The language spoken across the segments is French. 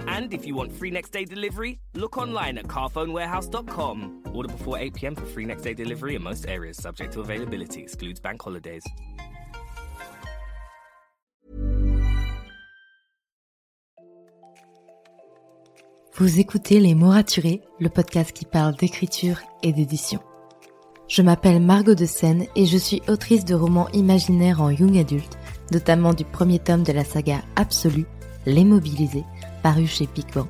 And if you want free next day delivery, look online at carphonewarehouse.com. Order before 8 pm for free next day delivery in most areas, subject to availability, excludes bank holidays. Vous écoutez Les mots le podcast qui parle d'écriture et d'édition. Je m'appelle Margot de Seine et je suis autrice de romans imaginaires en young adulte, notamment du premier tome de la saga Absolue, Les Mobilisés, paru chez Big Bang.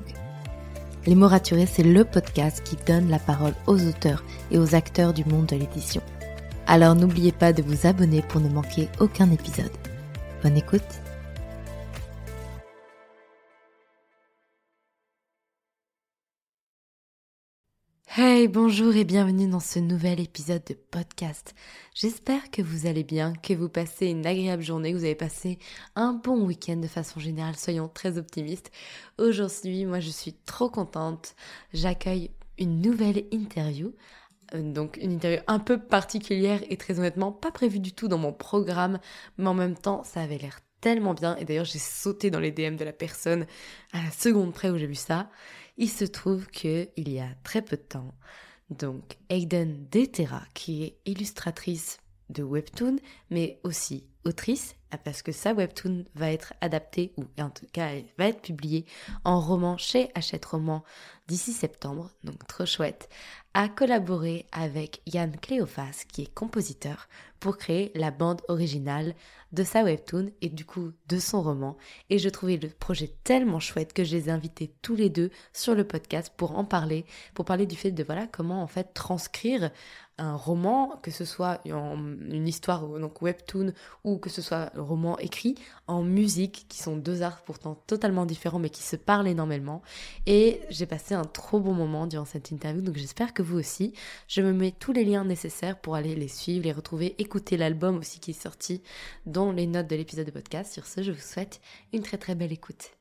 Les mots raturés, c'est le podcast qui donne la parole aux auteurs et aux acteurs du monde de l'édition. Alors n'oubliez pas de vous abonner pour ne manquer aucun épisode. Bonne écoute Hey, bonjour et bienvenue dans ce nouvel épisode de podcast. J'espère que vous allez bien, que vous passez une agréable journée, que vous avez passé un bon week-end de façon générale, soyons très optimistes. Aujourd'hui, moi je suis trop contente, j'accueille une nouvelle interview. Euh, donc une interview un peu particulière et très honnêtement pas prévue du tout dans mon programme, mais en même temps ça avait l'air tellement bien et d'ailleurs j'ai sauté dans les DM de la personne à la seconde près où j'ai vu ça. Il se trouve que il y a très peu de temps, donc Aiden Detera, qui est illustratrice de webtoon, mais aussi autrice, parce que sa webtoon va être adaptée, ou en tout cas va être publiée en roman chez Hachette Roman d'ici septembre, donc trop chouette, a collaboré avec Yann Cléophas, qui est compositeur, pour créer la bande originale de sa webtoon et du coup de son roman. Et je trouvais le projet tellement chouette que je les ai invités tous les deux sur le podcast pour en parler, pour parler du fait de voilà comment en fait transcrire un roman, que ce soit une histoire, donc webtoon, ou que ce soit roman écrit, en musique, qui sont deux arts pourtant totalement différents, mais qui se parlent énormément. Et j'ai passé un trop bon moment durant cette interview, donc j'espère que vous aussi. Je me mets tous les liens nécessaires pour aller les suivre, les retrouver, écouter l'album aussi qui est sorti dans les notes de l'épisode de podcast. Sur ce, je vous souhaite une très très belle écoute.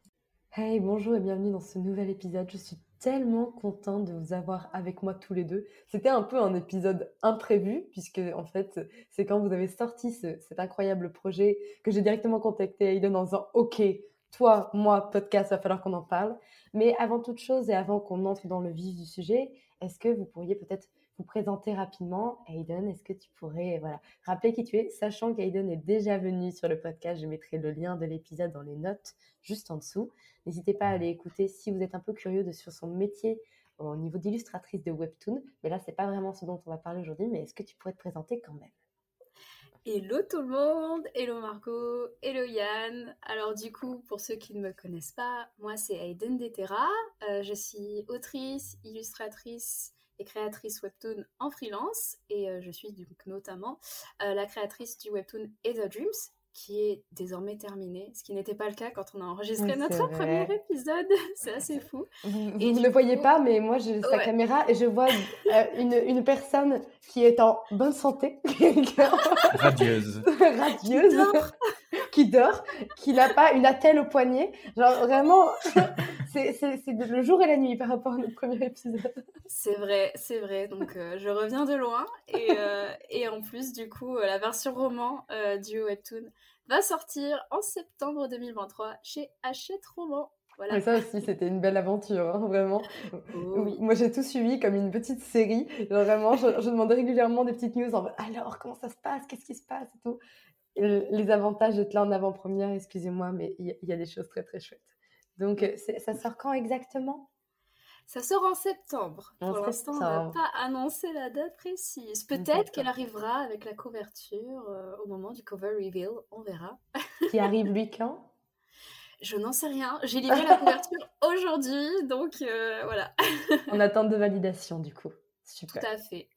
Hey, bonjour et bienvenue dans ce nouvel épisode. Je suis tellement contente de vous avoir avec moi tous les deux. C'était un peu un épisode imprévu, puisque en fait, c'est quand vous avez sorti cet incroyable projet que j'ai directement contacté Aiden en disant Ok, toi, moi, podcast, va falloir qu'on en parle. Mais avant toute chose et avant qu'on entre dans le vif du sujet, est-ce que vous pourriez peut-être vous présenter rapidement Aiden Est-ce que tu pourrais rappeler qui tu es, sachant qu'Aiden est déjà venu sur le podcast Je mettrai le lien de l'épisode dans les notes juste en dessous. N'hésitez pas à aller écouter si vous êtes un peu curieux de, sur son métier au niveau d'illustratrice de webtoon. Mais là, c'est pas vraiment ce dont on va parler aujourd'hui, mais est-ce que tu pourrais te présenter quand même? Hello tout le monde, hello Marco, hello Yann. Alors du coup, pour ceux qui ne me connaissent pas, moi c'est Aiden Detera. Euh, je suis autrice, illustratrice et créatrice webtoon en freelance et euh, je suis donc notamment euh, la créatrice du webtoon Et The Dreams qui est désormais terminé, ce qui n'était pas le cas quand on a enregistré notre premier épisode. C'est assez fou. Vous, ne le voyez pas, mais moi j'ai sa caméra et je vois euh, une, une, personne qui est en bonne santé. Radieuse. Radieuse. Qui dort. qui n'a pas une attelle au poignet. Genre vraiment, c'est le jour et la nuit par rapport à notre premier épisode. C'est vrai, c'est vrai. Donc euh, je reviens de loin et, euh, et en plus du coup la version roman du webtoon va sortir en septembre 2023 chez Hachette Roman. Voilà. ça aussi, c'était une belle aventure, hein, vraiment. Oh moi, j'ai tout suivi comme une petite série. vraiment, je, demandais régulièrement des petites news en alors, comment ça se passe? Qu'est-ce qui se passe? Et tout. les avantages d'être là en avant-première, excusez-moi, mais il y, a des choses très très chouettes. Donc, ça sort quand exactement? Ça sort en septembre. En Pour l'instant, on n'a pas annoncé la date précise. Peut-être qu'elle arrivera avec la couverture euh, au moment du cover reveal. On verra. Qui arrive lui quand? Je n'en sais rien. J'ai livré la couverture aujourd'hui, donc euh, voilà. En attente de validation, du coup. Super. Tout à fait.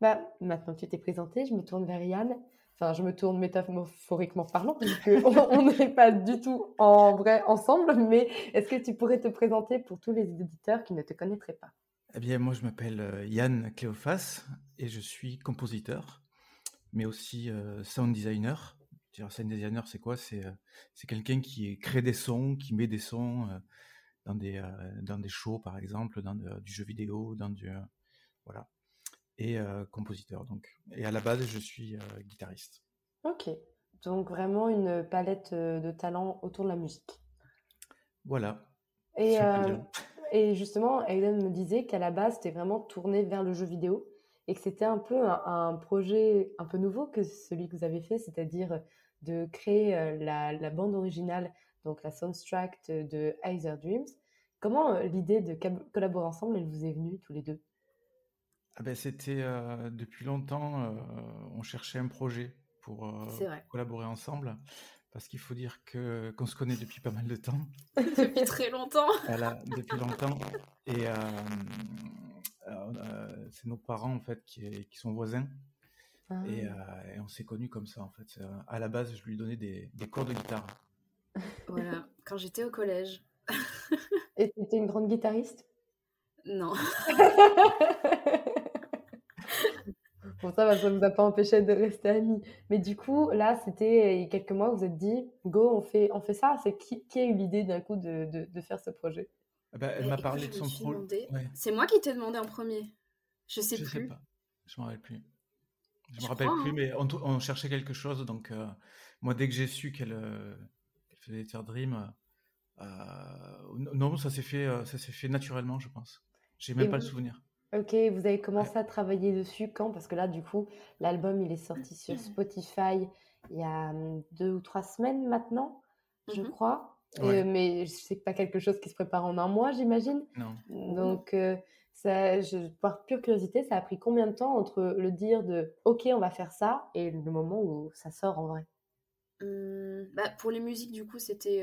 Bah, maintenant que tu t'es présenté, je me tourne vers Yann. Enfin, je me tourne métaphoriquement parlant, puisque on n'est pas du tout en vrai ensemble, mais est-ce que tu pourrais te présenter pour tous les éditeurs qui ne te connaîtraient pas? Eh bien, moi, je m'appelle euh, Yann Cléophas et je suis compositeur, mais aussi euh, sound designer. Sound designer, c'est quoi? C'est euh, quelqu'un qui crée des sons, qui met des sons euh, dans des dans des shows, par exemple, dans du jeu vidéo, dans du voilà. Et euh, compositeur donc. Et à la base, je suis euh, guitariste. Ok. Donc vraiment une palette euh, de talents autour de la musique. Voilà. Et, euh, justement, Aiden me disait qu'à la base, c'était vraiment tourné vers le jeu vidéo et que c'était un peu un, un projet un peu nouveau que celui que vous avez fait, c'est-à-dire de créer la, la bande originale, donc la soundtrack de, Either Dreams. Comment l'idée de collaborer ensemble, elle vous est venue tous les deux? Ah ben, c'était euh, depuis longtemps, euh, on cherchait un projet pour euh, collaborer ensemble, parce qu'il faut dire que qu'on se connaît depuis pas mal de temps, Depuis très longtemps. voilà, depuis longtemps, et euh, euh, euh, c'est nos parents en fait qui, qui sont voisins, Ah. et, euh, et on s'est connus comme ça en fait. À la base, je lui donnais des, des cours de guitare. Voilà. Quand j'étais au collège. Et tu étais une grande guitariste? Non. Bon, ça va, ça ne vous a pas empêché de rester amis. Mais du coup, là, c'était il y a quelques mois, vous vous êtes dit, go, on fait, on fait ça. C'est qui, qui a eu l'idée d'un coup de, de, de faire ce projet? Ah ben, elle m'a écoute, parlé de me son projet. demandé- Ouais, C'est moi qui t'ai demandé en premier. Je sais je sais plus. pas, je me rappelle plus. Je me Je rappelle crois, plus, hein. mais on, cherchait quelque chose. Donc, euh, moi, dès que j'ai su qu'elle euh, qu'elle faisait Tear Dream, euh, non, ça s'est fait, euh, ça s'est fait naturellement, je pense. J'ai même Et pas le souvenir. Ok, vous avez commencé à travailler dessus quand? Parce que là, du coup, l'album, il est sorti sur Spotify il y a hum, deux ou trois semaines maintenant, je Mhm. crois. Ouais. Euh, mais c'est pas quelque chose qui se prépare en un mois, j'imagine. Non. Donc, euh, ça, je, par pure curiosité, ça a pris combien de temps entre le dire de OK, on va faire ça et le moment où ça sort en vrai? Hum, bah, pour les musiques, du coup, c'était.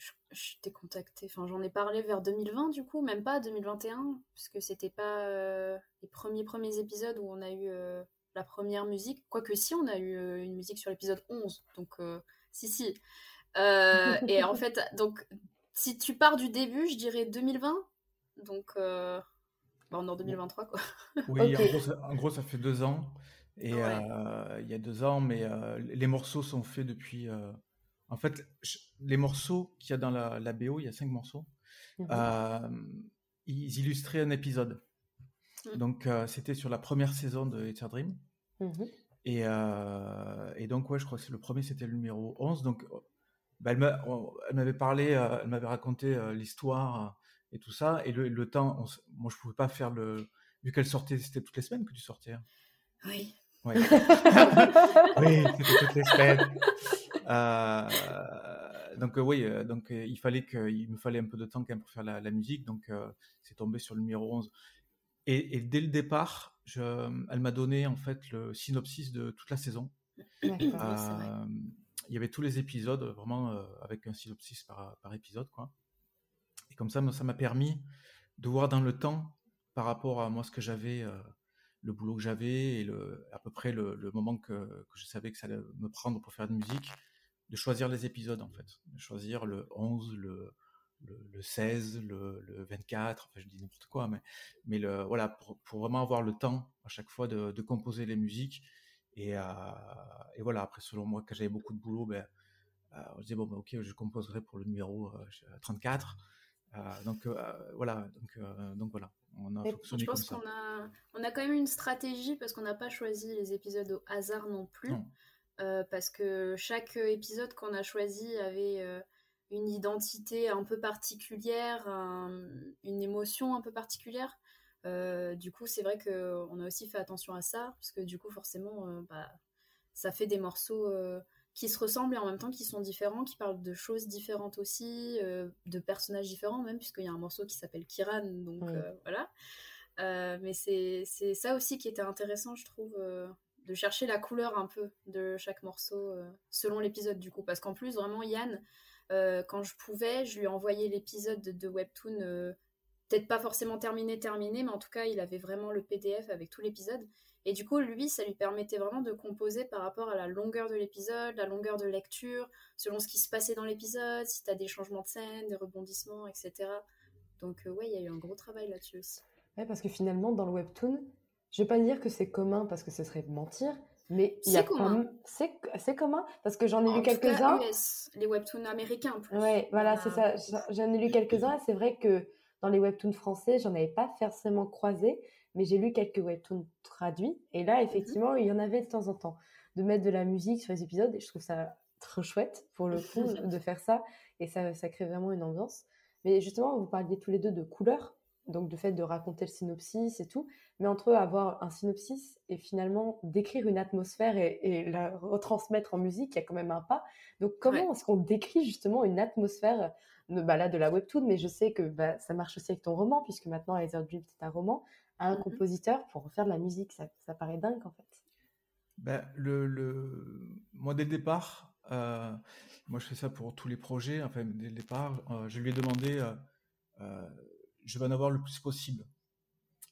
Je, je t'ai contacté, enfin, j'en ai parlé vers 2020, du coup, même pas 2021, puisque c'était pas euh, les premiers premiers épisodes où on a eu euh, la première musique. Quoique, si, on a eu euh, une musique sur l'épisode 11, donc euh, si, si. Euh, et en fait, donc, si tu pars du début, je dirais 2020, donc. euh, bah, on est en 2023, quoi. Oui, en, gros, ça, en gros, ça fait deux ans. Et Ouais. euh, il y a deux ans, mais euh, les morceaux sont faits depuis. En fait, je- les morceaux qu'il y a dans la, la BO, il y a cinq morceaux. Mhm. euh, ils illustraient un épisode. Mhm. Donc, euh, c'était sur la première saison de Ether Dream. Mhm. Et, euh, et donc, ouais, je crois que le premier, c'était le numéro 11. Donc, bah, elle m'avait parlé, elle m'avait raconté l'histoire et tout ça. Et le, le temps, on moi, je pouvais pas faire le. Vu qu'elle sortait, c'était toutes les semaines que tu sortais. hein. Oui. Ouais. oui, c'était toutes les semaines. Euh, donc euh, oui, euh, donc il fallait que, il me fallait un peu de temps quand même pour faire la, la musique, donc c'est tombé sur le numéro 11. Et, et dès le départ, je, elle m'a donné en fait le synopsis de toute la saison. Oui, vrai. Il y avait tous les épisodes, vraiment euh, avec un synopsis par, par épisode, quoi. Et comme ça, ça m'a permis de voir dans le temps, par rapport à moi ce que j'avais, euh, le boulot que j'avais et le, à peu près le, le moment que, que je savais que ça allait me prendre pour faire de musique, de choisir les épisodes en fait, de choisir le 11, le, le, le 16, le, le 24, enfin je dis n'importe quoi, mais, mais le, voilà, pour, pour vraiment avoir le temps à chaque fois de, de composer les musiques. Et, euh, et voilà, après, selon moi, quand j'avais beaucoup de boulot, ben, euh, on se disait, bon, ben, ok, je composerai pour le numéro euh, 34. Euh, donc euh, voilà, donc, euh, donc voilà, on a fonctionné Je pense qu'on a, on a quand même une stratégie parce qu'on n'a pas choisi les épisodes au hasard non plus. Non. Euh, parce que chaque épisode qu'on a choisi avait euh, une identité un peu particulière, un- une émotion un peu particulière. Euh, du coup, c'est vrai qu'on a aussi fait attention à ça, parce que du coup, forcément, euh, bah, ça fait des morceaux euh, qui se ressemblent et en même temps qui sont différents, qui parlent de choses différentes aussi, de personnages différents même, puisqu'il y a un morceau qui s'appelle Kiran, donc voilà. mais c'est ça aussi qui était intéressant, je trouve, de chercher la couleur un peu de chaque morceau selon l'épisode du coup, parce qu'en plus vraiment Yann, quand je pouvais, je lui envoyais l'épisode de, Webtoon peut-être pas forcément terminé, terminé, mais en tout cas, il avait vraiment le PDF avec tout l'épisode. Et du coup, lui, ça lui permettait vraiment de composer par rapport à la longueur de l'épisode, la longueur de lecture, selon ce qui se passait dans l'épisode, si tu as des changements de scène, des rebondissements, etc. Donc, euh, ouais, il y a eu un gros travail là-dessus aussi. Ouais, parce que finalement, dans le webtoon, je vais pas dire que c'est commun parce que ce serait mentir, mais il y a commun. C'est commun parce que j'en ai lu quelques-uns. Les webtoons américains. En plus. Ouais, voilà, c'est ça. J'en ai lu quelques-uns et c'est vrai que dans les webtoons français, j'en avais pas forcément croisé, mais j'ai lu quelques webtoons traduits. Et là, mmh effectivement, il y en avait de temps en temps. De mettre de la musique sur les épisodes, et je trouve ça trop chouette pour le coup de faire ça. Et ça, ça crée vraiment une ambiance. Mais justement, vous parliez tous les deux de couleurs, donc de fait de raconter le synopsis et tout. Mais entre avoir un synopsis et finalement décrire une atmosphère et, la retransmettre en musique, il y a quand même un pas. Donc comment est-ce qu'on décrit justement une atmosphère bah là, de la webtoon, mais je sais que bah, ça marche aussi avec ton roman, puisque maintenant Heather Dream, c'est un roman, à un mmh compositeur pour faire de la musique. Ça, ça paraît dingue, en fait. Ben, le, le... Moi, dès le départ, euh, moi, je fais ça pour tous les projets. Enfin, dès le départ, euh, je lui ai demandé, euh, je vais en avoir le plus possible.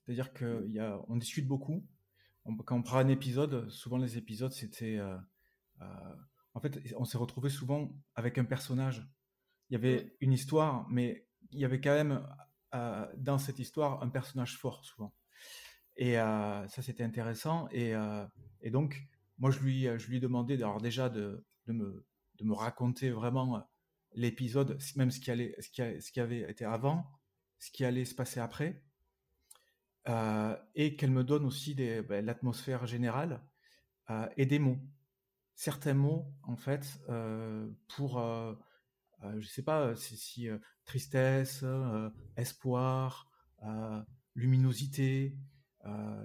C'est-à-dire qu'on mmh. discute beaucoup. quand on prend un épisode, souvent les épisodes, c'était... en fait, on s'est retrouvé souvent avec un personnage il y avait une histoire, mais il y avait quand même euh, dans cette histoire un personnage fort souvent. Et euh, ça, c'était intéressant. Et, euh, et, donc, moi, je lui, je lui ai demandé alors déjà de, de, me, de me raconter vraiment l'épisode, même ce qui, allait, ce, qui ce qui avait été avant, ce qui allait se passer après, et qu'elle me donne aussi ben, l'atmosphère générale et des mots. Certains mots, en fait, pour euh, je sais pas si, euh, tristesse, euh, espoir, luminosité,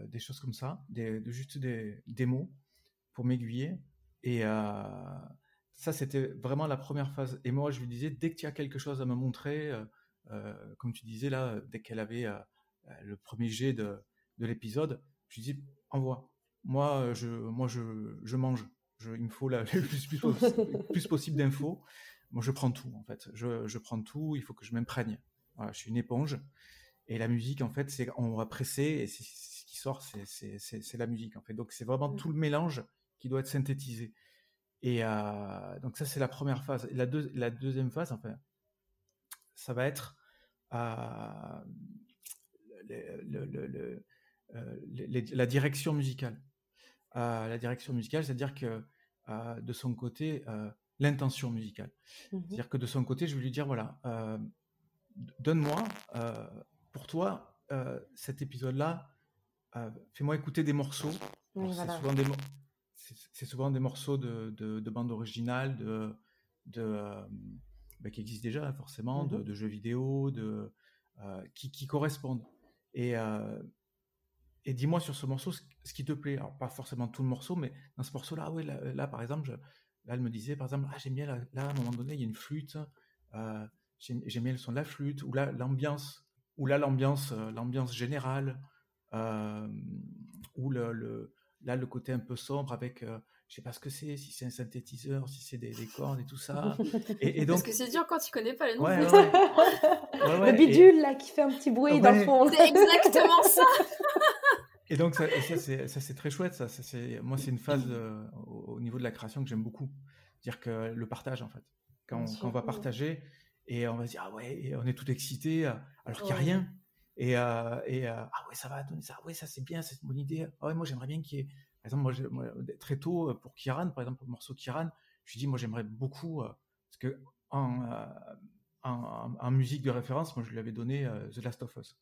des choses comme ça, juste des, des, mots pour m'aiguiller. Et ça, c'était vraiment la première phase. Et moi, je lui disais, dès que tu as quelque chose à me montrer, comme tu disais là, dès qu'elle avait le premier jet de, de l'épisode, je lui dis, envoie. Moi, je, moi, je, je mange. Je, il me faut le plus, plus, plus possible d'infos. Moi, je prends tout, en fait. Je, je prends tout, il faut que je m'imprègne. Voilà, je suis une éponge. Et la musique, en fait, c'est on va presser et ce qui sort, c'est la musique, en fait. Donc, c'est vraiment mmh. tout le mélange qui doit être synthétisé. Et euh, donc, ça, c'est la première phase. La, la deuxième phase, enfin, ça va être euh, le, le, euh, la direction musicale. Euh, la direction musicale, c'est-à-dire que euh, de son côté, l'intention musicale. Mmh C'est-à-dire que de son côté, je vais lui dire, voilà, euh, donne-moi, euh, pour toi, euh, cet épisode-là, fais-moi écouter des morceaux. c'est, souvent des, morceaux de, de, bande originale, de, de, bah, qui existent déjà forcément, mmh de, jeux vidéo, de, qui, qui, correspondent. Et, et dis-moi sur ce morceau ce, qui te plaît. Alors, pas forcément tout le morceau, mais dans ce morceau-là, oui, là, là, par exemple, je, Là, elle me disait, par exemple, ah, j'aime bien, là, à un moment donné, il y a une flûte, euh, j'aime bien le son de la flûte, ou là, l'ambiance, ou là, l'ambiance, euh, l'ambiance générale, euh, ou le, le, là, le côté un peu sombre avec, euh, je sais pas ce que c'est, si c'est un synthétiseur, si c'est des, des, cordes et tout ça. Et, donc... Parce que c'est dur quand tu connais pas les noms. Ouais, le bidule, là, qui fait un petit bruit dans le fond. C'est exactement ça et donc, ça, ça c'est très chouette. Ça, c'est moi, c'est une phase euh, au, niveau de la création que j'aime beaucoup. Dire que le partage, en fait. Quand, on, va partager et on va se dire, ah ouais, et on est tout excité, euh, alors qu'il n'y a rien. Et, euh, et ah ouais, ça va donner ça. Ouais, ça c'est bien, c'est une bonne idée. Ah ouais, moi, j'aimerais bien qu'il y ait. Par exemple, moi, très tôt, pour Kiran, par exemple, le morceau Kiran, je dis, moi, j'aimerais beaucoup. parce que en, en, musique de référence, moi, je lui avais donné The Last of Us.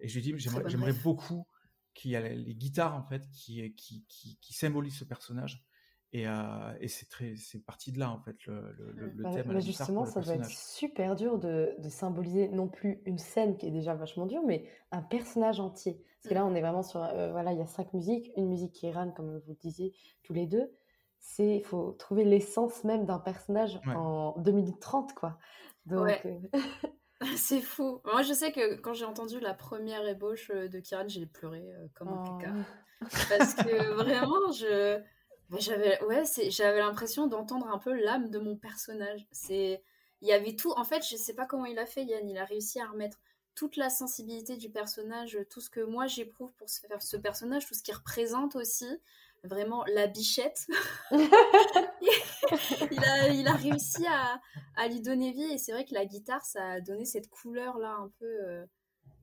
Et je lui dis, j'aimerais beaucoup qui a les guitares en fait qui, qui, qui, qui symbolisent ce personnage. Et, euh, et c'est très, c'est parti de là en fait le, le, le bah, thème. Mais justement, ça doit être super dur de, de, symboliser non plus une scène qui est déjà vachement dure, mais un personnage entier. Parce que là, on est vraiment sur, euh, voilà, il y a cinq musiques, une musique qui comme vous le disiez tous les deux. c'est il faut trouver l'essence même d'un personnage en 2 minutes 30, quoi. Donc, ouais. c'est fou. Moi, je sais que quand j'ai entendu la première ébauche de Kiran, j'ai pleuré comme un caca. Oh. Parce que vraiment, je j'avais ouais, j'avais l'impression d'entendre un peu l'âme de mon personnage. C'est il y avait tout en fait, je sais pas comment il a fait Yann, il a réussi à remettre toute la sensibilité du personnage, tout ce que moi j'éprouve pour faire ce personnage, tout ce qu'il représente aussi, vraiment la bichette. il, a, il, a, réussi à, à, lui donner vie et c'est vrai que la guitare, ça a donné cette couleur là un peu. Euh,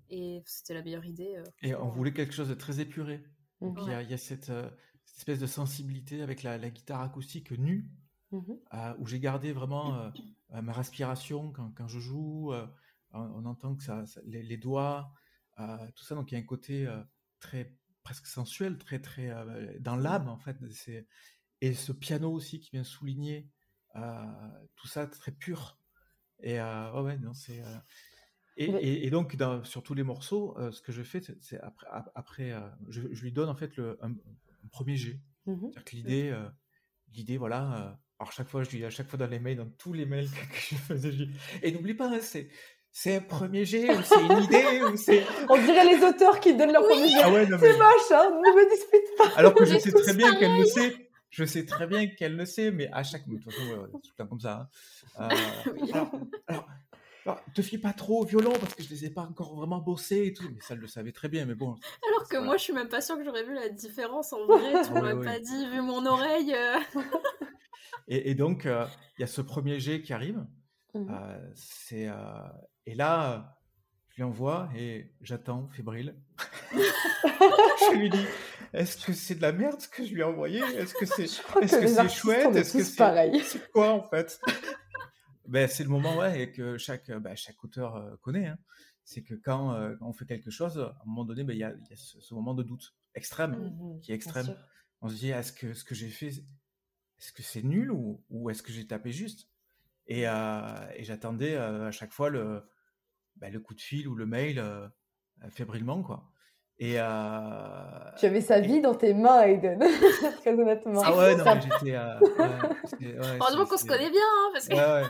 et c'était la meilleure idée. Euh, et on voulait quelque chose de très épuré. Donc il y, a, il y a cette, euh, espèce de sensibilité avec la, guitare acoustique nue, mmh où j'ai gardé vraiment ma respiration quand, quand je joue on, entend que ça, les, doigts, euh, tout ça. Donc il y a un côté euh, très presque sensuel, très très euh, dans l'âme en fait. Et ce piano aussi qui vient souligner tout ça très pur. Et ouais, non, c'est. Et, donc, sur tous les morceaux, ce que je fais, c'est après, après je, lui donne en fait le, un, premier jet. Mmh l'idée, l'idée, voilà. alors, chaque fois, je dis à chaque fois dans les mails, dans tous les mails que, je faisais, je dis, et n'oublie pas, hein, c'est c'est un premier jet ou c'est une idée ou c'est. On dirait les auteurs qui donnent leur premier jet. Ah c'est moche, hein, ne me dispute pas. Alors que je sais très bien qu'elle le sait. Je sais très bien qu'elle le sait, mais à chaque. De toute façon, ouais, tout le temps comme ça. Hein. Euh, alors, alors, te fie pas trop au violon parce que je les ai pas encore vraiment bossés et tout, mais ça elle le savait très bien, mais bon. Alors que moi, je suis même pas sûre que j'aurais vu la différence en vrai. Tu m'aurais pas dit, vu mon oreille. Euh. et, donc, euh, il y a ce premier jet qui arrive. Mmh. c'est et là, je lui envoie et j'attends, fébrile. je lui dis Est-ce que c'est de la merde ce que je lui ai envoyé? Est-ce que c'est est chouette? Est-ce que c'est quoi en fait? Ben, C'est le moment ouais, et que chaque, ben, chaque auteur euh, connaît. Hein. C'est que quand, euh, on fait quelque chose, à un moment donné, ben, il y, a, y a ce, moment de doute extrême, mmh qui est extrême. On se dit Est-ce que ce que j'ai fait, est-ce que c'est nul ou, ou est-ce que j'ai tapé juste? Et, euh, et j'attendais à chaque fois le, bah, le coup de fil ou le mail euh, fébrilement, quoi. Et euh, tu avais sa vie dans tes mains, Aiden, très honnêtement. Ah ouais, non, mais j'étais. Euh, ouais, Heureusement qu'on se connaît bien, hein, parce que. Ouais, ouais.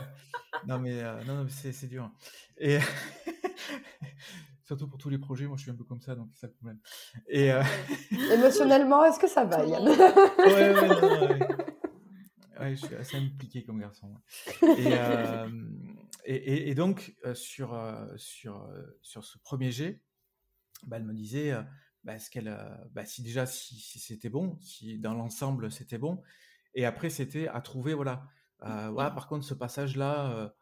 Non, mais, non, non, c'est dur. Et surtout pour tous les projets, moi je suis un peu comme ça, donc c'est ça le problème. Et Émotionnellement, est-ce que ça va, Yann Ouais, ouais, non, ouais. ouais. je suis assez impliqué comme garçon. Et, et, donc, sur, sur, sur ce premier jet, bah, elle me disait bah, ce qu'elle, bah, si déjà si, c'était bon, si dans l'ensemble c'était bon, et après c'était à trouver, voilà, ouais, par contre ce passage-là,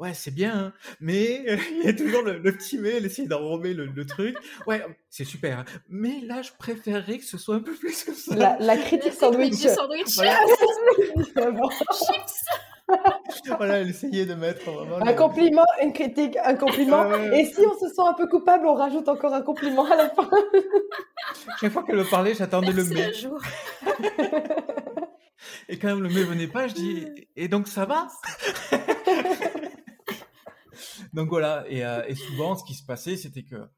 ouais, c'est bien, hein, mais il y a toujours le, petit mais, elle essaie d'enrober le, le, truc. Ouais, c'est super, hein, mais là, je préférerais que ce soit un peu plus que ça. La, critique sandwich. sandwich. Chips voilà, elle essayait de mettre vraiment. Un compliment, une critique, un compliment. Et si on se sent un peu coupable, on rajoute encore un compliment à la fin. Chaque fois qu'elle me parlait, j'attendais le mais. Et quand le mais venait pas, je dis Et donc ça va? Donc voilà, et, euh, et, souvent ce qui se passait, c'était que.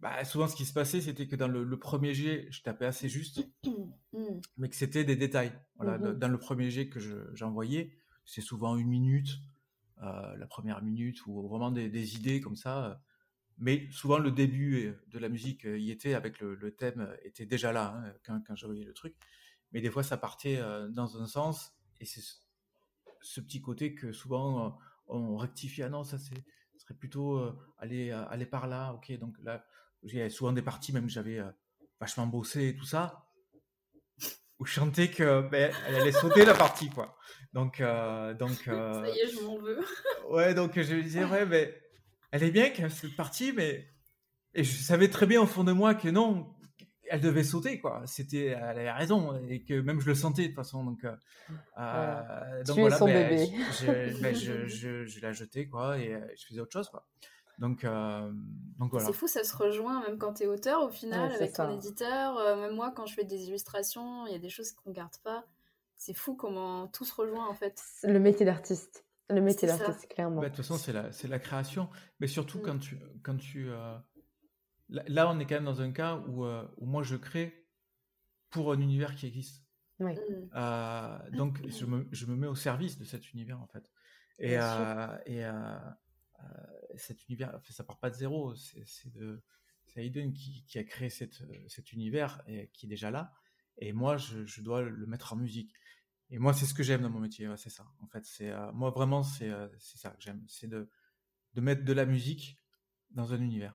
Bah, souvent ce qui se passait, c'était que dans le, premier jet, je tapais assez juste, mais que c'était des détails. Voilà, mm-hmm. Dans le premier jet que j'envoyais, c'est souvent une minute, euh, la première minute, ou vraiment des, idées comme ça. Mais souvent, le début euh, de la musique y était, avec le, thème, était déjà là, hein, quand, quand j'envoyais le truc. Mais des fois, ça partait dans un sens, et c'est ce petit côté que souvent on rectifie. Ah non, ça, ça serait plutôt aller, aller par là. Ok, donc là, il y a souvent des parties, même j'avais vachement bossé et tout ça où je chantais que ben, elle allait sauter la partie quoi. Donc euh, donc euh, ça y est, je m'en veux. ouais, donc je disais ouais mais elle est bien cette partie mais et je savais très bien au fond de moi que non, elle devait sauter quoi. C'était elle avait raison et que même je le sentais de toute façon donc euh, euh donc voilà son ben, bébé. Je, ben, je, je, je, l'ai jeté quoi et je faisais autre chose quoi. Donc, euh, donc voilà. C'est fou, ça se rejoint même quand tu es auteur au final avec ton éditeur. Euh, même moi, quand je fais des illustrations, il y a des choses qu'on garde pas. C'est fou comment tout se rejoint en fait. Le métier d'artiste. Le métier d'artiste, clairement. Bah, de toute façon, c'est la, la création. Mais surtout mm. quand tu. Quand tu euh, là, on est quand même dans un cas où, où moi je crée pour un univers qui existe. Oui. Mm. Euh, donc, je me, je me mets au service de cet univers, en fait. Et, euh, et euh, euh, cet univers, enfin, ça part pas de zéro. C'est c'est de c'est Hayden qui, qui a créé cette, euh, cet univers et qui est déjà là. Et moi, je, je dois le mettre en musique. Et moi, c'est ce que j'aime dans mon métier. ouais, c'est ça. En fait, c'est euh, moi vraiment, c'est euh, c'est ça que j'aime. C'est de, de mettre de la musique dans un univers.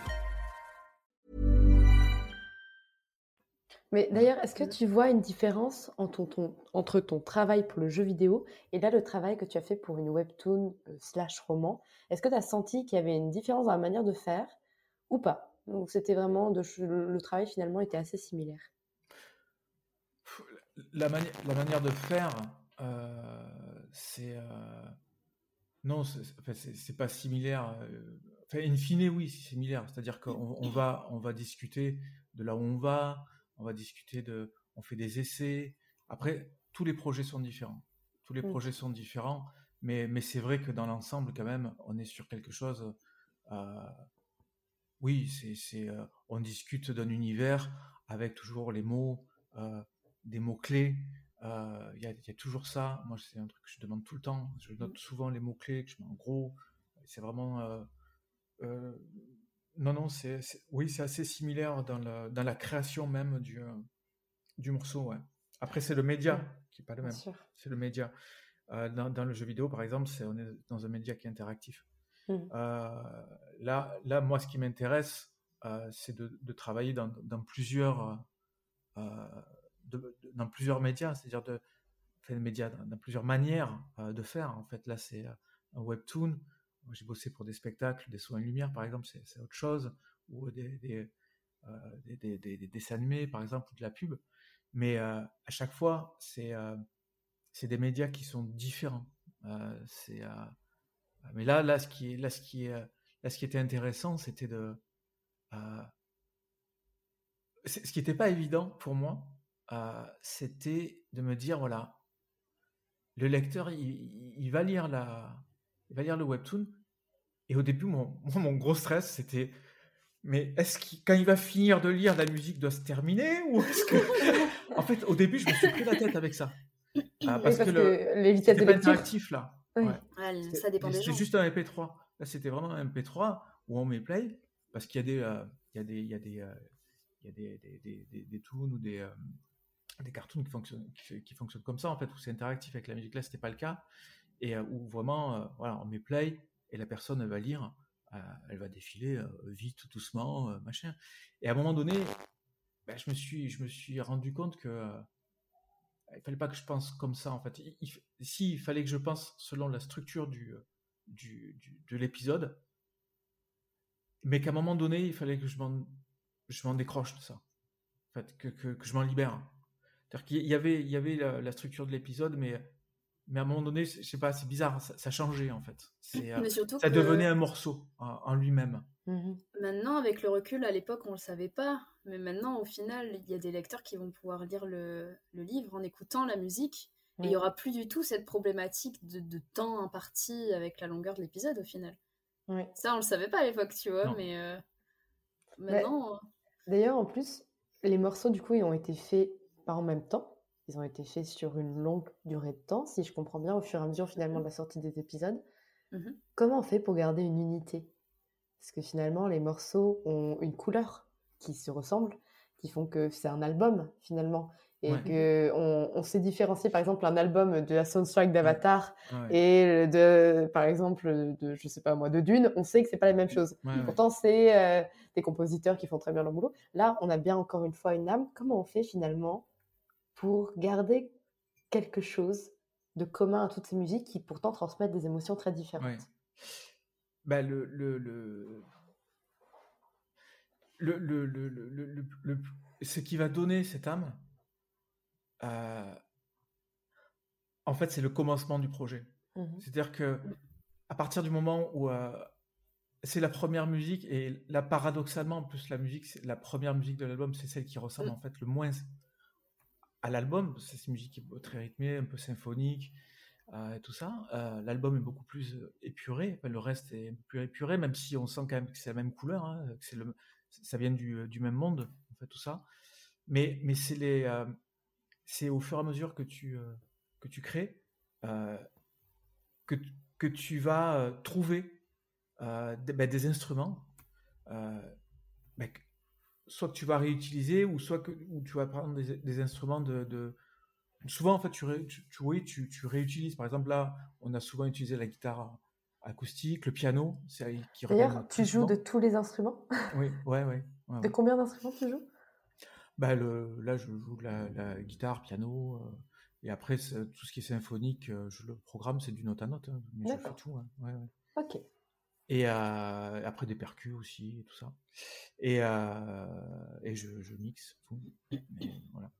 Mais d'ailleurs, est-ce que tu vois une différence entre ton, entre ton travail pour le jeu vidéo et là le travail que tu as fait pour une webtoon euh, slash roman? Est-ce que tu as senti qu'il y avait une différence dans la manière de faire ou pas? Donc c'était vraiment de, le le travail finalement était assez similaire. La, mani- la manière de faire, euh, c'est. euh, non, c'est pas similaire. Enfin, in fine, oui, c'est similaire. C'est-à-dire qu'on on va, on va discuter de là où on va, on va discuter de. On fait des essais. Après, tous les projets sont différents. Tous les Mm. projets sont différents. Mais, mais c'est vrai que dans l'ensemble, quand même, on est sur quelque chose. euh, oui, c'est, c'est, euh, on discute d'un univers avec toujours les mots, euh, des mots-clés. Euh, Il y, a, y a toujours ça. Moi, c'est un truc que je demande tout le temps. Je note souvent les mots-clés, que je mets en gros. C'est vraiment. Non, non, c'est, oui, c'est assez similaire dans, le- dans la création même du, euh, du morceau. Ouais. Après, c'est le média qui n'est pas le même. C'est le média. Euh, dans, dans le jeu vidéo, par exemple, c'est, on est dans un média qui est interactif. Mm. Euh, là, là, moi, ce qui m'intéresse, euh, c'est de, de travailler dans, dans plusieurs, de- dans plusieurs médias, c'est-à-dire de, enfin, des médias, dans, dans plusieurs manières de faire. En fait, là, c'est un webtoon. J'ai bossé pour des spectacles, des soins et lumière, par exemple, c'est autre chose, ou euh, des, des- des- des dessins animés, par exemple, ou de la pub. Mais euh, à chaque fois, c'est euh, c'est des médias qui sont différents. Mais là, là, ce qui là, ce qui là, ce qui était intéressant, c'était de, ce qui n'était pas évident pour moi, c'était de me dire voilà, le lecteur, il va lire la, il va lire le webtoon, et au début, mon, moi, mon gros stress, c'était mais est-ce qu'il, quand il va finir de lire, la musique doit se terminer ou est-ce que, en fait, au début, je me suis pris la tête avec ça, Ah, parce, que, le, les vitesses de pas lecture. interactif là. Oui. Ouais. Ouais, C'était- ça dépend des C'était juste un MP3. Là, c'était vraiment un MP3 où on met play parce qu'il y a des, euh, il y a des, il y a des, euh, il y a des, des, des, des, des toons ou des, euh, des cartoons qui fonctionnent, qui, qui fonctionnent comme ça en fait, où c'est interactif avec la musique. Là, c'était pas le cas et euh, où vraiment, euh, voilà, on met play et la personne elle va lire, euh, elle va défiler vite, doucement, machin. Et à un moment donné, ben, je me suis, je me suis rendu compte que il fallait pas que je pense comme ça en fait. Il, si il fallait que je pense selon la structure du, du, de l'épisode, mais qu'à un moment donné, il fallait que je m'en, je m'en décroche de ça. En fait, que, que, je m'en libère. C'est-à-dire qu'il y avait, il y avait la structure de l'épisode, mais, mais à un moment donné, je sais pas, c'est bizarre, ça, ça changeait en fait. C'est, euh, Mais surtout ça que devenait un morceau en, en lui-même. Mhm. maintenant, avec le recul, à l'époque, on le savait pas. Mais maintenant, au final, il y a des lecteurs qui vont pouvoir lire le, le livre en écoutant la musique. Et il Oui. y aura plus du tout cette problématique de, de temps imparti avec la longueur de l'épisode au final. Oui. Ça, on le savait pas à l'époque, tu vois, Non. mais euh, maintenant, euh, D'ailleurs, en plus, les morceaux, du coup, ils ont été faits pas en même temps. Ils ont été faits sur une longue durée de temps, si je comprends bien, au fur et à mesure, finalement, de la sortie des épisodes. Mhm. Comment on fait pour garder une unité? Parce que finalement, les morceaux ont une couleur qui se ressemble, qui font que c'est un album, finalement. Et Ouais. que on, on sait différencier, par exemple, un album de la soundtrack d'Avatar Ouais, et de, par exemple, de, je sais pas moi, de Dune, on sait que c'est pas la même chose. ouais, ouais. Pourtant, c'est euh, des compositeurs qui font très bien leur boulot. Là, on a bien encore une fois une âme. Comment on fait finalement pour garder quelque chose de commun à toutes ces musiques qui pourtant transmettent des émotions très différentes. Le, le, le... Le, le, le, ce qui va donner cette âme, en fait, c'est le commencement du projet. C'est-à-dire que à partir du moment où c'est la première musique, et là, paradoxalement, en plus, la musique, la première musique de l'album, c'est celle qui ressemble en fait le moins à l'album. C'est une musique très rythmée, un peu symphonique, et tout ça. l'album est beaucoup plus épuré, le reste est plus épuré, même si on sent quand même que c'est la même couleur, hein, que ça vient du, du, même monde, en fait, tout ça. Mais, c'est les, c'est au fur et à mesure que tu, que tu crées que, que tu vas trouver des, ben, des, instruments, ben, soit que tu vas réutiliser ou soit que ou tu vas prendre des, des instruments de, de, Souvent, en fait, tu, tu, oui, tu, tu, réutilises. Par exemple, là, on a souvent utilisé la guitare acoustique, le piano. Qui D'ailleurs, tu joues de tous les instruments? Oui, ouais, ouais. de combien d'instruments tu joues? Bah, le, Là, je joue de la, guitare, piano. Euh, et après, tout ce qui est symphonique, euh, je le programme, c'est du note à note. Hein, mais je fais tout. Hein, ouais, ouais. Ok. Et euh, après des percus aussi, et tout ça. Et, euh, et je, je, mixe tout. voilà.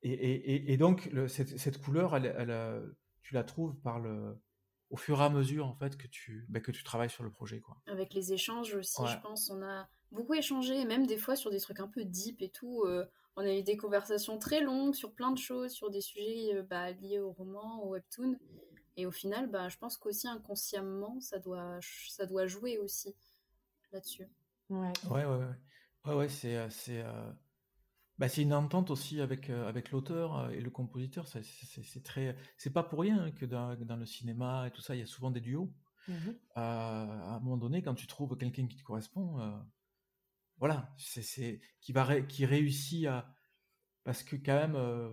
Et, et, et, donc, le, cette, cette, couleur, elle, elle, tu la trouves par le, au fur et à mesure en fait que tu, bah, que tu travailles sur le projet. Quoi. Avec les échanges aussi, je pense. On a beaucoup échangé, même des fois sur des trucs un peu deep et tout. On a eu des conversations très longues sur plein de choses, sur des sujets bah, liés au roman, au webtoon. Et au final, bah, je pense qu'aussi inconsciemment, ça doit, ça doit jouer aussi là-dessus. Ouais, ouais, ouais. ouais, ouais c'est, euh, c'est, euh, bah, c'est une entente aussi avec, avec l'auteur et le compositeur. C'est, c'est, très, c'est pas pour rien que dans, dans, le cinéma et tout ça, il y a souvent des duos. Mmh à un moment donné, quand tu trouves quelqu'un qui te correspond, voilà, c'est qui va qui réussit à parce que quand même euh,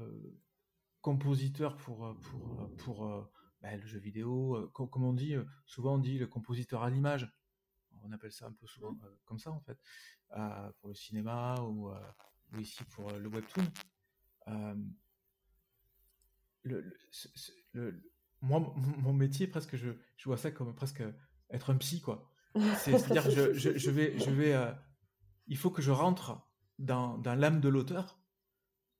compositeur pour euh, pour euh, pour bah, le jeu vidéo, comme on dit souvent on dit le compositeur à l'image, on appelle ça un peu souvent comme ça en fait, pour le cinéma ou, ici pour le webtoon. Le, moi, mon métier, presque, je, je, vois ça comme presque être un psy, quoi. C'est-à-dire je, je, je, vais, je vais il faut que je rentre dans, dans l'âme de l'auteur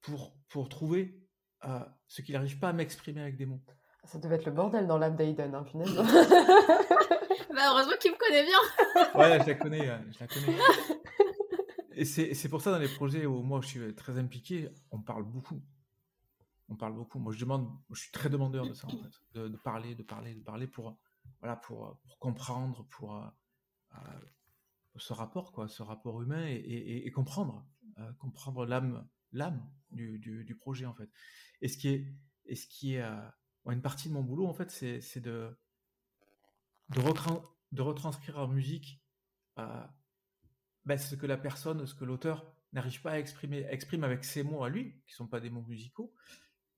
pour, pour trouver euh, ce qu'il n'arrive pas à m'exprimer avec des mots. Ça devait être le bordel dans l'âme d'Aiden, hein, finalement. bah, heureusement qu'il me connaît bien. ouais, je la connais, euh, je la connais. Et c'est pour ça, dans les projets où moi je suis très impliqué, on parle beaucoup. On parle beaucoup. Moi, je demande, je suis très demandeur de ça, en fait. De, parler, de parler, de parler pour, voilà, pour, pour comprendre, pour, euh, ce rapport, quoi, ce rapport humain et, comprendre, euh, comprendre l'âme, l'âme du, du, projet en fait. Et ce qui est, et ce qui est, euh, une partie de mon boulot en fait, c'est, de de, de, retranscrire en musique euh, ben, ce que la personne, ce que l'auteur n'arrive pas à exprimer, exprime avec ses mots à lui, qui sont pas des mots musicaux,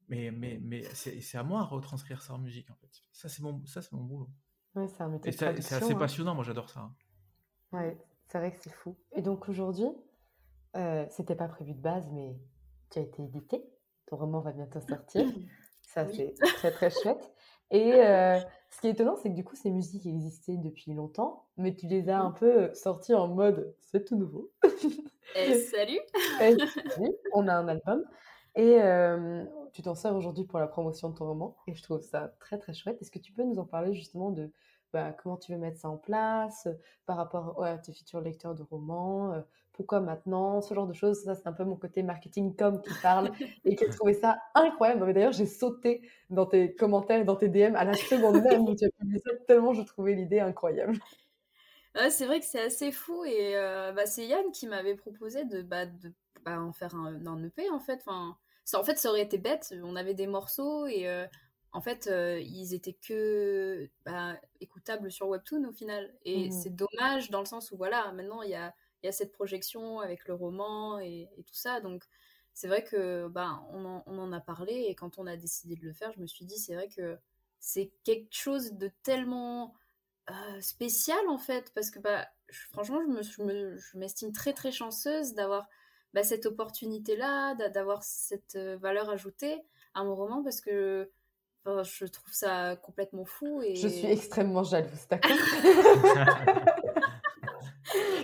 mais, mais, mais c'est, à moi à retranscrire ça en musique en fait. Ça c'est mon, ça c'est mon boulot. c'est un et c'est assez hein. passionnant, moi j'adore ça. Hein. Ouais, c'est vrai que c'est fou. Et donc aujourd'hui, euh, c'était pas prévu de base, mais tu as été édité. Ton roman va bientôt sortir. Ça, c'est très très chouette. Et euh, ce qui est étonnant, c'est que du coup, ces musiques existaient depuis longtemps, mais tu les as un peu sorties en mode c'est tout nouveau. Et eh, salut Et eh, salut On a un album. Et euh, tu t'en sers aujourd'hui pour la promotion de ton roman. Et je trouve ça très très chouette. Est-ce que tu peux nous en parler justement de bah, comment tu veux mettre ça en place, euh, par rapport à tes futurs lecteurs de romans, euh, pourquoi maintenant, ce genre de choses. Ça, c'est un peu mon côté marketing com qui parle et qui a trouvé ça incroyable. D'ailleurs, j'ai sauté dans tes commentaires et dans tes DM à la seconde même où tu as publié ça, tellement je trouvais l'idée incroyable. c'est vrai que c'est assez fou et euh, bah, c'est Yann qui m'avait proposé de, bah, de bah, en faire un, un, EP en fait. Enfin, ça, en fait, ça aurait été bête. On avait des morceaux et en fait, euh, ils étaient que écoutables sur Webtoon au final. Et mmh c'est dommage dans le sens où, voilà, maintenant, il y a, cette projection avec le roman et, tout ça. Donc, c'est vrai que bah, on, en, a parlé et quand on a décidé de le faire, je me suis dit, c'est vrai que c'est quelque chose de tellement euh, spécial, en fait, parce que, bah, franchement, je m'estime très, très chanceuse d'avoir bah, cette opportunité-là, d'avoir cette euh, valeur ajoutée à mon roman, parce que je trouve ça complètement fou. Et... Je suis extrêmement jalouse, d'accord?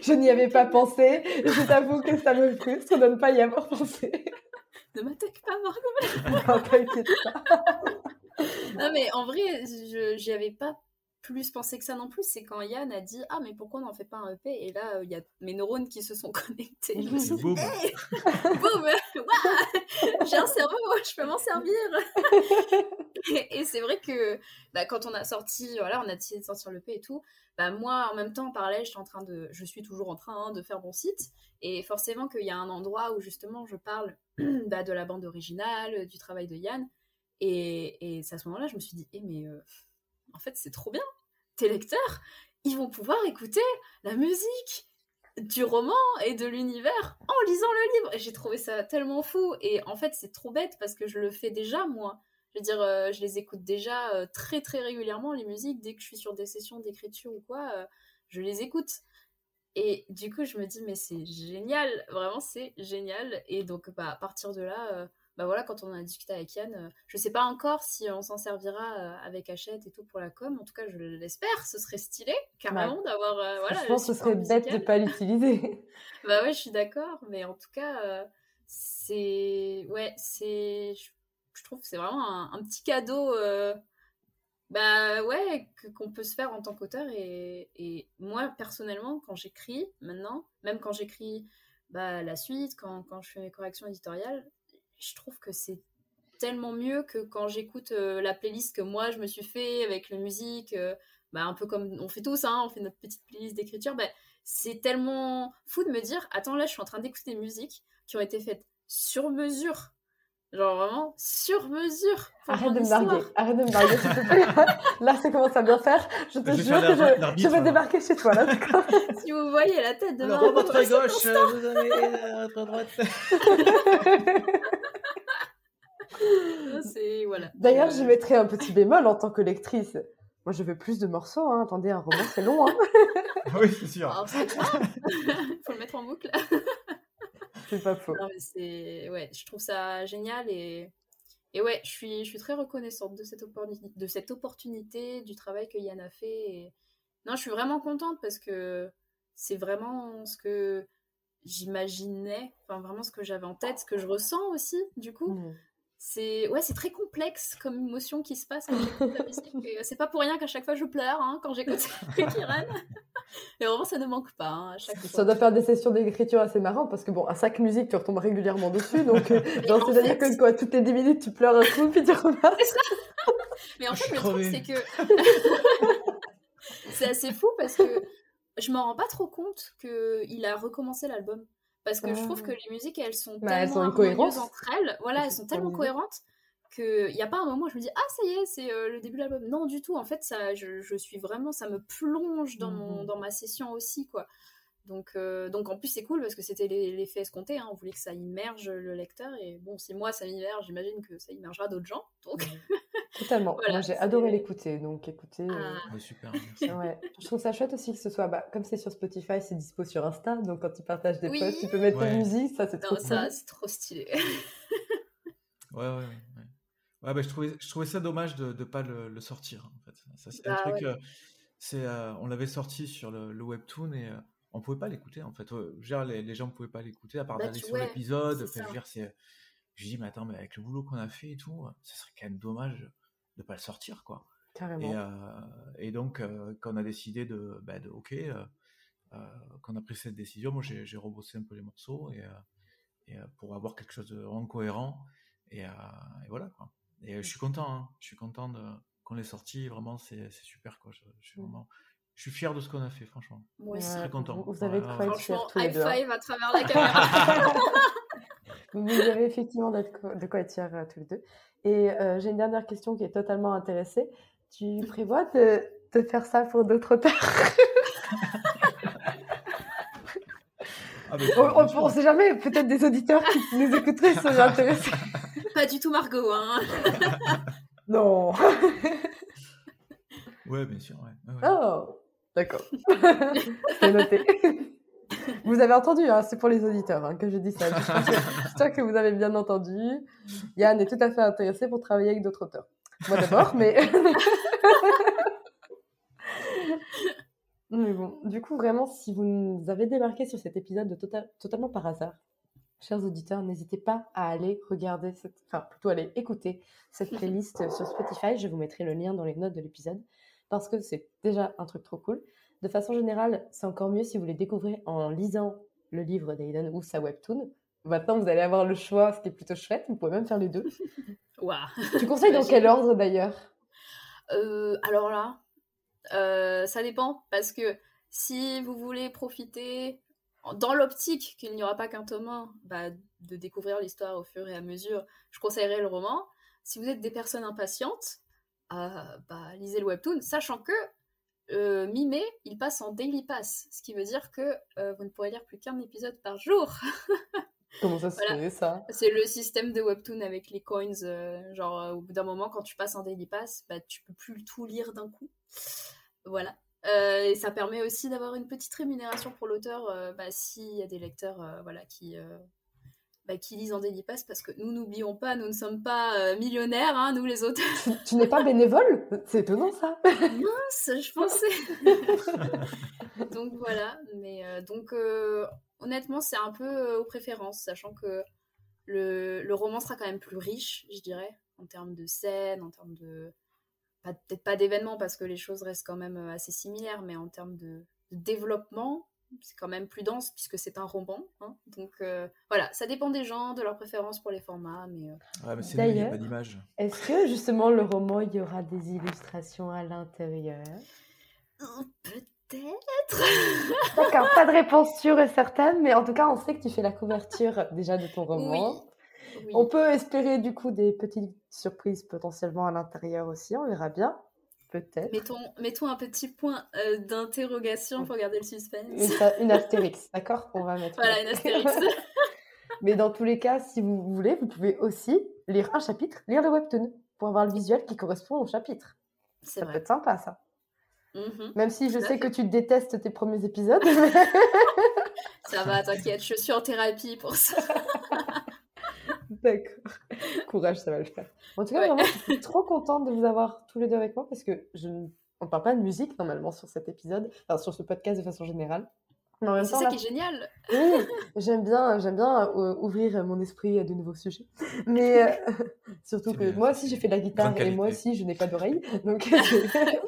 Je n'y avais pas pensé. Je t'avoue que ça me frustre de ne pas y avoir pensé. ne m'attaque pas, Margot. t'inquiète pas. non, mais en vrai, j'y avais pas plus pensé que ça non plus. C'est quand Yann a dit Ah, mais pourquoi on n'en fait pas un EP Et là, il y a mes neurones qui se sont connectés. Je me suis dit Boum Boum J'ai un cerveau, je peux m'en servir Et, c'est vrai que bah, quand on a sorti, voilà, on a décidé de sortir l'EP et tout, bah, moi, en même temps, en parallèle, je suis, en train de, je suis toujours en train hein, de faire mon site. Et forcément qu'il y a un endroit où justement je parle bah, de la bande originale, du travail de Yann. Et, et c'est à ce moment-là, je me suis dit, eh, mais euh, en fait, c'est trop bien. Tes lecteurs, ils vont pouvoir écouter la musique du roman et de l'univers en lisant le livre. J'ai trouvé ça tellement fou. Et en fait, c'est trop bête parce que je le fais déjà, moi. Je veux dire, euh, je les écoute déjà euh, très très régulièrement, les musiques. Dès que je suis sur des sessions d'écriture ou quoi, euh, je les écoute. Et du coup, je me dis, mais c'est génial, vraiment, c'est génial. Et donc, bah, à partir de là, bah voilà, quand on a discuté avec Yann, je sais pas encore si on s'en servira avec Hachette et tout pour la com. En tout cas, je l'espère, ce serait stylé, carrément, d'avoir. voilà, je pense que ce serait bête de pas l'utiliser. bah ouais, je suis d'accord, mais en tout cas, c'est. Ouais, c'est je trouve que c'est vraiment un, petit cadeau euh, bah ouais qu'on peut se faire en tant qu'auteur et, moi personnellement quand j'écris maintenant même quand j'écris bah, la suite quand, quand, je fais mes corrections éditoriales je trouve que c'est tellement mieux que quand j'écoute euh, la playlist que moi je me suis fait avec la musique euh, bah, un peu comme on fait tous hein, on fait notre petite playlist d'écriture bah, c'est tellement fou de me dire attends là je suis en train d'écouter des musiques qui ont été faites sur mesure Genre vraiment sur mesure. Arrête de me larguer, arrête de me larguer s'il te plaît. là, ça commence à bien faire. Je te jure que je, je, vais débarquer chez toi là, Si vous voyez la tête de Alors, votre gauche, vous avez votre droite. Voilà. D'ailleurs, je mettrai un petit bémol en tant que lectrice. Moi, je veux plus de morceaux. Hein. Attendez, un roman, c'est long. Hein. oui, c'est sûr. Il faut le mettre en boucle. C'est pas faux. c'est... Ouais, je trouve ça génial et, et ouais, je suis, je suis très reconnaissante de cette, opportunité, de cette opportunité, du travail que Yann a fait. Et... Non, je suis vraiment contente parce que c'est vraiment ce que j'imaginais, enfin vraiment ce que j'avais en tête, ce que je ressens aussi, du coup. Mmh. C'est ouais, c'est très complexe comme émotion qui se passe quand j'écoute la musique. C'est pas pour rien qu'à chaque fois je pleure hein, quand j'écoute Kiran. Et vraiment, ça ne manque pas hein, à chaque fois. Ça doit faire des sessions d'écriture assez marrantes parce que bon, à chaque musique, tu retombes régulièrement dessus. Donc, euh, c'est-à-dire que quoi, toutes les 10 minutes, tu pleures un coup puis tu repars. Mais en fait, le truc, c'est que. c'est assez fou parce que je m'en rends pas trop compte qu'il a recommencé l'album. Parce que je trouve que les musiques, elles sont bah, tellement cohérentes entre elles. Voilà, elles sont tellement cohérentes qu'il n'y a pas un moment où je me dis ah ça y est c'est euh, le début de l'album. Non du tout. En fait ça je, je, suis vraiment ça me plonge dans mon mmh dans ma session aussi quoi donc euh, donc en plus c'est cool parce que c'était l'effet escompté hein, on voulait que ça immerge le lecteur et bon si moi ça m'immerge j'imagine que ça immergera d'autres gens donc totalement moi j'ai adoré l'écouter donc écoutez euh, ah. super ouais. je trouve ça chouette aussi que ce soit bah, comme c'est sur Spotify c'est dispo sur Insta donc quand tu partages des posts tu peux mettre ouais. musique ça c'est trop ça c'est trop stylé ouais ouais, ouais. Ouais, bah, je, trouvais, je trouvais ça dommage de ne pas le, le, sortir. En fait. Ça, c'est un bah truc. Euh, c'est, euh, on l'avait sorti sur le, le webtoon et euh, on ne pouvait pas l'écouter. En fait, genre, les, les, gens ne pouvaient pas l'écouter à part bah, d'aller sur l'épisode. C'est je dis, mais attends, mais avec le boulot qu'on a fait et tout, ça serait quand même dommage de ne pas le sortir. quoi. Carrément. Et, et donc, quand on a décidé de, bah, de OK, quand on a pris cette décision, moi j'ai, rebossé un peu les morceaux et, et pour avoir quelque chose de vraiment cohérent. Et, et voilà. Quoi. Et je suis content, hein. je suis content de, qu'on l'ait sorti. Vraiment, c'est, super. Quoi. Je, suis mmh. vraiment, je suis fier de ce qu'on a fait, franchement. Moi aussi. Très content. Vous, avez quoi être fier tous les deux. High five à travers la caméra. vous avez effectivement de quoi être fier tous les deux. Et euh, j'ai une dernière question qui est totalement intéressée. Tu prévois de, de faire ça pour d'autres auteurs ah, on, ne sait jamais, peut-être des auditeurs qui nous écouteraient seraient intéressés. Pas du tout Margot, hein. non. Ouais, bien sûr, ouais. Oh, d'accord. C'est noté. Vous avez entendu, hein, c'est pour les auditeurs hein, que je dis ça. J'espère que vous avez bien entendu. Yann est tout à fait intéressé pour travailler avec d'autres auteurs. Moi d'abord, mais... mais bon, du coup, vraiment, si vous avez débarqué sur cet épisode de tota-, totalement par hasard, chers auditeurs, n'hésitez pas à aller regarder, cette... enfin plutôt aller écouter cette playlist sur Spotify. Je vous mettrai le lien dans les notes de l'épisode parce que c'est déjà un truc trop cool. De façon générale, c'est encore mieux si vous les découvrez en lisant le livre d'Aiden ou sa webtoon. Maintenant, vous allez avoir le choix, ce qui est plutôt chouette. Vous pouvez même faire les deux. Waouh Tu conseilles dans quel ordre d'ailleurs? Euh, alors là, euh, ça dépend parce que si vous voulez profiter dans l'optique qu'il n'y aura pas qu'un tome 1, bah, de découvrir l'histoire au fur et à mesure, je conseillerais le roman. Si vous êtes des personnes impatientes, bah, lisez le webtoon, sachant que euh, mi-mai, il passe en daily pass, ce qui veut dire que euh, vous ne pourrez lire plus qu'un épisode par jour. Comment ça se Voilà. fait ça? C'est le système de webtoon avec les coins. euh, genre, au bout d'un moment, quand tu passes en daily pass, bah, tu peux plus tout lire d'un coup. Voilà. Et ça permet aussi d'avoir une petite rémunération pour l'auteur bah, s'il y a des lecteurs voilà, qui, bah, qui lisent en daily pass. Parce que nous, n'oublions pas, nous ne sommes pas euh, millionnaires, hein, nous les auteurs. Tu, tu n'es pas bénévole? C'est étonnant ça. Mince, je pensais. donc voilà. Mais euh, donc, euh, honnêtement, c'est un peu aux préférences, sachant que le, le roman sera quand même plus riche, je dirais, en termes de scènes, en termes de. Peut-être pas d'événements, parce que les choses restent quand même assez similaires, mais en termes de développement, c'est quand même plus dense, puisque c'est un roman. hein. Donc euh, voilà, ça dépend des gens, de leurs préférences pour les formats, mais. euh, Ouais, mais c'est nul, il n'y a D'ailleurs- pas d'image. Est-ce que justement le roman, il y aura des illustrations à l'intérieur? Peut-être D'accord, pas de réponse sûre et certaine, mais en tout cas, on sait que tu fais la couverture déjà de ton roman. Oui. Oui. On peut espérer du coup des petites surprises potentiellement à l'intérieur aussi, on verra bien. Peut-être. Mettons, mettons un petit point euh, d'interrogation pour garder le suspense. Une, astérix, d'accord On va mettre. Voilà, une astérix. Mais dans tous les cas, si vous voulez, vous pouvez aussi lire un chapitre, lire le webtoon, pour avoir le visuel qui correspond au chapitre. Ça peut être sympa, ça. Mhm. Même si je sais que tu détestes tes premiers épisodes. Ça va, t'inquiète, je suis en thérapie pour ça. D'accord. Courage, ça va le faire. En tout cas, Ouais. vraiment, je suis trop contente de vous avoir tous les deux avec moi parce que je ne... on parle pas de musique normalement sur cet épisode, enfin sur ce podcast de façon générale. C'est ça là, qui est génial. oui, j'aime bien, j'aime bien euh, ouvrir mon esprit à de nouveaux sujets. Mais euh, surtout que moi aussi j'ai fait de la guitare et moi aussi je n'ai pas d'oreille, donc c'est-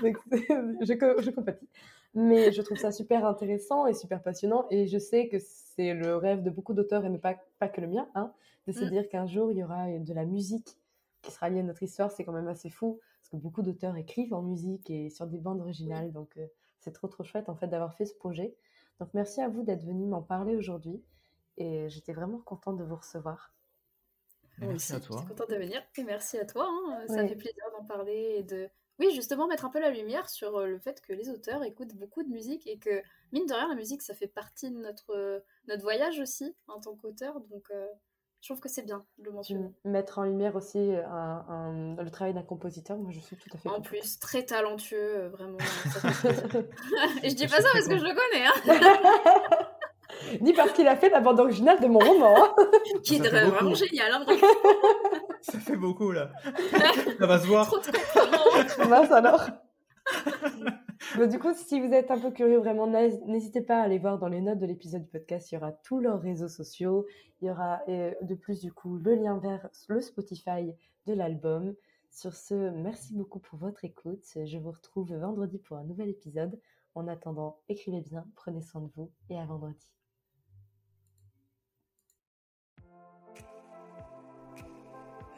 Donc, c'est- je, je compatis. Mais je trouve ça super intéressant et super passionnant. Et je sais que c'est le rêve de beaucoup d'auteurs et ne pas, pas que le mien, hein, de se Mm. dire qu'un jour il y aura de la musique qui sera liée à notre histoire. C'est quand même assez fou parce que beaucoup d'auteurs écrivent en musique et sur des bandes originales. Donc euh, c'est trop trop chouette en fait d'avoir fait ce projet. Donc merci à vous d'être venu m'en parler aujourd'hui. Et j'étais vraiment contente de vous recevoir. Merci à toi. J'étais contente de venir. Et merci à toi. hein. Ça Ouais. fait plaisir d'en parler et de. Oui, justement, mettre un peu la lumière sur euh, le fait que les auteurs écoutent beaucoup de musique et que, mine de rien, la musique, ça fait partie de notre, euh, notre voyage aussi en tant qu'auteur. Donc, euh, je trouve que c'est bien de le mentionner. Mettre en lumière aussi un- un- le travail d'un compositeur, moi je suis tout à fait En contente. plus, très talentueux, vraiment. et je dis pas ça parce que je le connais, hein, Ni parce qu'il a fait la bande originale de mon roman. hein. qui est vraiment beaucoup. génial. Hein, Ça fait beaucoup là. Ça va se voir. trop de. Mince alors. Bah, du coup, si vous êtes un peu curieux, vraiment, n'hé- n'hésitez pas à aller voir dans les notes de l'épisode du podcast. Il y aura tous leurs réseaux sociaux. Il y aura euh, de plus, du coup, le lien vers le Spotify de l'album. Sur ce, merci beaucoup pour votre écoute. Je vous retrouve vendredi pour un nouvel épisode. En attendant, écrivez bien, prenez soin de vous et à vendredi.